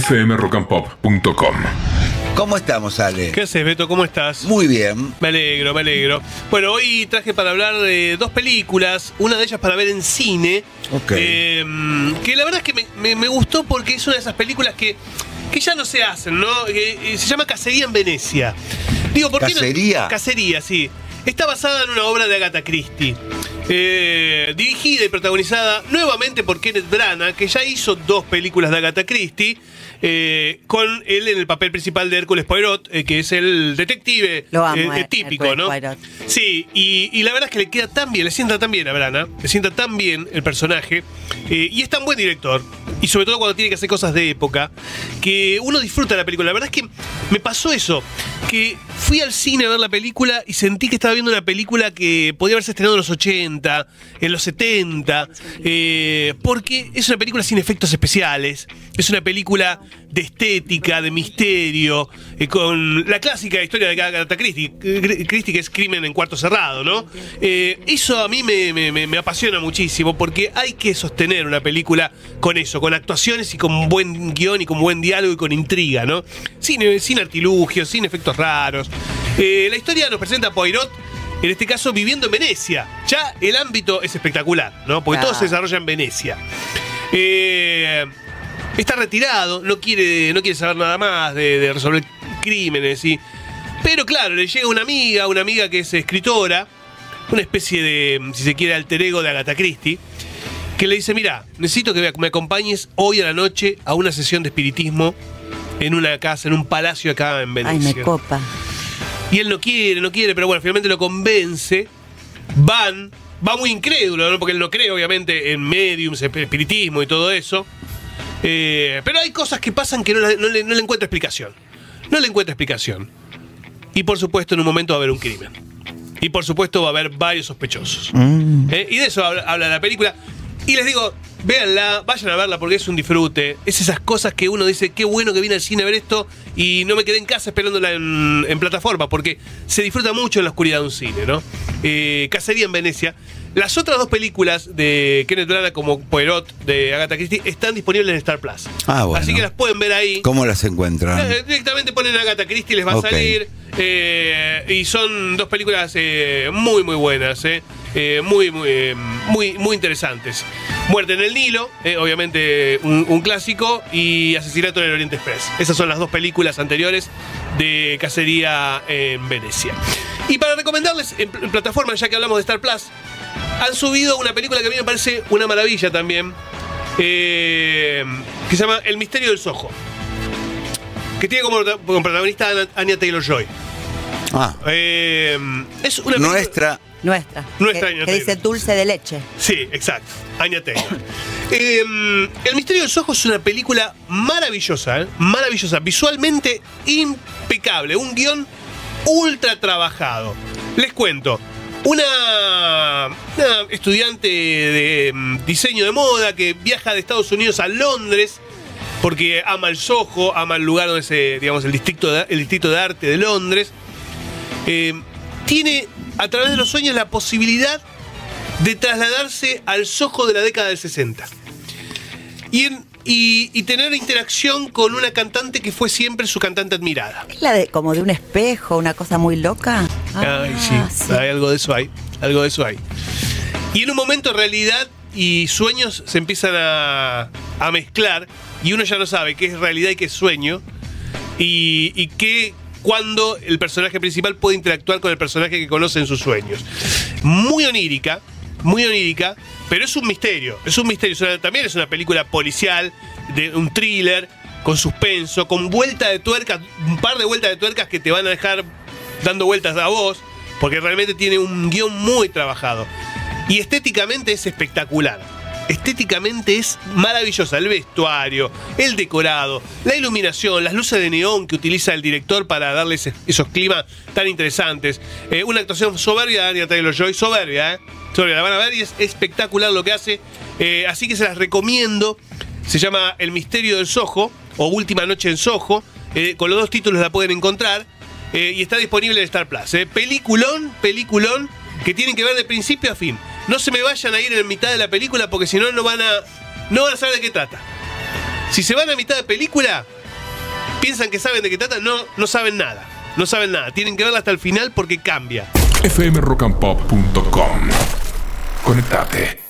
fmrockandpop.com. ¿Cómo estamos, Ale? ¿Qué haces, Beto? ¿Cómo estás? Muy bien. Me alegro, me alegro. Bueno, hoy traje para hablar de dos películas, una de ellas para ver en cine. Ok. eh, que la verdad es que me, me- me gustó porque es una de esas películas que, que ya no se hacen, ¿no? Que, eh, se llama Cacería en Venecia. Digo, ¿por qué no- ¿Cacería? Cacería, sí. Está basada en una obra de Agatha Christie. Eh, dirigida y protagonizada nuevamente por Kenneth Branagh, que ya hizo dos películas de Agatha Christie, eh, con él en el papel principal de Hércules Poirot, eh, que es el detective Lo amo, típico, Hércules ¿no? Poirot. Sí, y, y la verdad es que le queda tan bien, le sienta tan bien a Branagh, le sienta tan bien el personaje, y es tan buen director, y sobre todo cuando tiene que hacer cosas de época, que uno disfruta la película. La verdad es que me pasó eso, que fui al cine a ver la película y sentí que estaba viendo una película que podía haberse estrenado en los 80, en los 70, eh, porque es una película sin efectos especiales, es una película de estética, de misterio, eh, con la clásica historia de Agatha Christie, Christie que es crimen en cuarto cerrado, ¿no? Eh, eso a mí me, apasiona muchísimo porque hay que sostener una película con eso, con actuaciones y con buen guion y con buen diálogo y con intriga, ¿no? Sin, sin artilugios, sin efectos raros. Eh, la historia nos presenta a Poirot. En este caso, viviendo en Venecia. Ya el ámbito es espectacular, ¿no? Porque todo se desarrolla en Venecia. Eh, está retirado, no quiere, no quiere saber nada más de, de resolver crímenes. Y, pero claro, le llega una amiga, una amiga que es escritora, una especie de, si se quiere, alter ego de Agatha Christie, que le dice, mira, necesito que me acompañes hoy a la noche a una sesión de espiritismo en una casa, en un palacio acá en Ay, Venecia. me copa. Y él no quiere, no quiere, pero bueno, finalmente lo convence. Van, va muy incrédulo, ¿no? porque él no cree, obviamente, en mediums, espiritismo y todo eso. Eh, pero hay cosas que pasan que no, la- no le, no le encuentra explicación. No le encuentra explicación. Y por supuesto, en un momento va a haber un crimen. Y por supuesto, va a haber varios sospechosos. Eh, y de eso habla, habla la película. Y les digo, véanla, vayan a verla porque es un disfrute. Es esas cosas que uno dice, qué bueno que vine al cine a ver esto y no me quedé en casa esperándola en, en plataforma, porque se disfruta mucho en la oscuridad de un cine, ¿no? Eh, Cacería en Venecia. Las otras dos películas de Kenneth Branagh como Poirot de Agatha Christie están disponibles en Star Plus. Ah, bueno. Así que las pueden ver ahí. ¿Cómo las encuentran? Eh, Directamente ponen Agatha Christie, les va a salir. eh, y son dos películas eh, muy, muy buenas. muy, muy, muy, muy interesantes. Muerte en el Nilo, eh, obviamente un, clásico, y Asesinato en el Oriente Express. Esas son las dos películas anteriores de Cacería en Venecia. Y para recomendarles en, en plataforma, ya que hablamos de Star Plus, han subido una película que a mí me parece una maravilla también, eh, que se llama El Misterio del Soho que tiene como, protagonista a Anya Taylor Joy. Ah, Eh, es una película- nuestra. Nuestra. Nuestra que, que dice dulce de leche. Sí, exacto. Anya Taylor. Eh, el Misterio de los Ojos es una película maravillosa, ¿eh? maravillosa, visualmente impecable, un guion ultra trabajado. Les cuento. Una, una estudiante de mm, diseño de moda que viaja de Estados Unidos a Londres porque ama el Soho, ama el lugar donde se, digamos, el distrito de, el distrito de arte de Londres. Eh, tiene a través de los sueños la posibilidad de trasladarse al Soho de la década del 60. Y, en- y- y tener interacción con una cantante que fue siempre su cantante admirada. ¿Es la de como de un espejo, una cosa muy loca? Ay, sí, Ah, hay algo de eso hay, algo de eso hay. Y en un momento realidad y sueños se empiezan a, a mezclar y uno ya no sabe qué es realidad y qué es sueño y, y qué cuando el personaje principal puede interactuar con el personaje que conoce en sus sueños. Muy onírica, muy onírica, pero es un misterio, es un misterio. También es una película policial, de un thriller, con suspenso, con vuelta de tuercas, un par de vueltas de tuercas que te van a dejar dando vueltas a vos, porque realmente tiene un guion muy trabajado. Y estéticamente es espectacular. Estéticamente es maravillosa. El vestuario, el decorado, la iluminación, las luces de neón que utiliza el director para darle ese- esos climas tan interesantes. Eh, una actuación soberbia de Anya Taylor Joy, soberbia, ¿eh? Soberbia. La van a ver y es espectacular lo que hace. Eh, así que se las recomiendo. Se llama El misterio del Soho o Última Noche en Soho. Eh, con los dos títulos la pueden encontrar. Y está disponible en Star Plus. Peliculón, peliculón, que tienen que ver de principio a fin. No se me vayan a ir en mitad de la película porque si no, no van a, no van a saber de qué trata. Si se van a mitad de película, piensan que saben de qué trata, no, no saben nada. No saben nada. Tienen que verla hasta el final porque cambia. fmrockandpop.com. Conectate.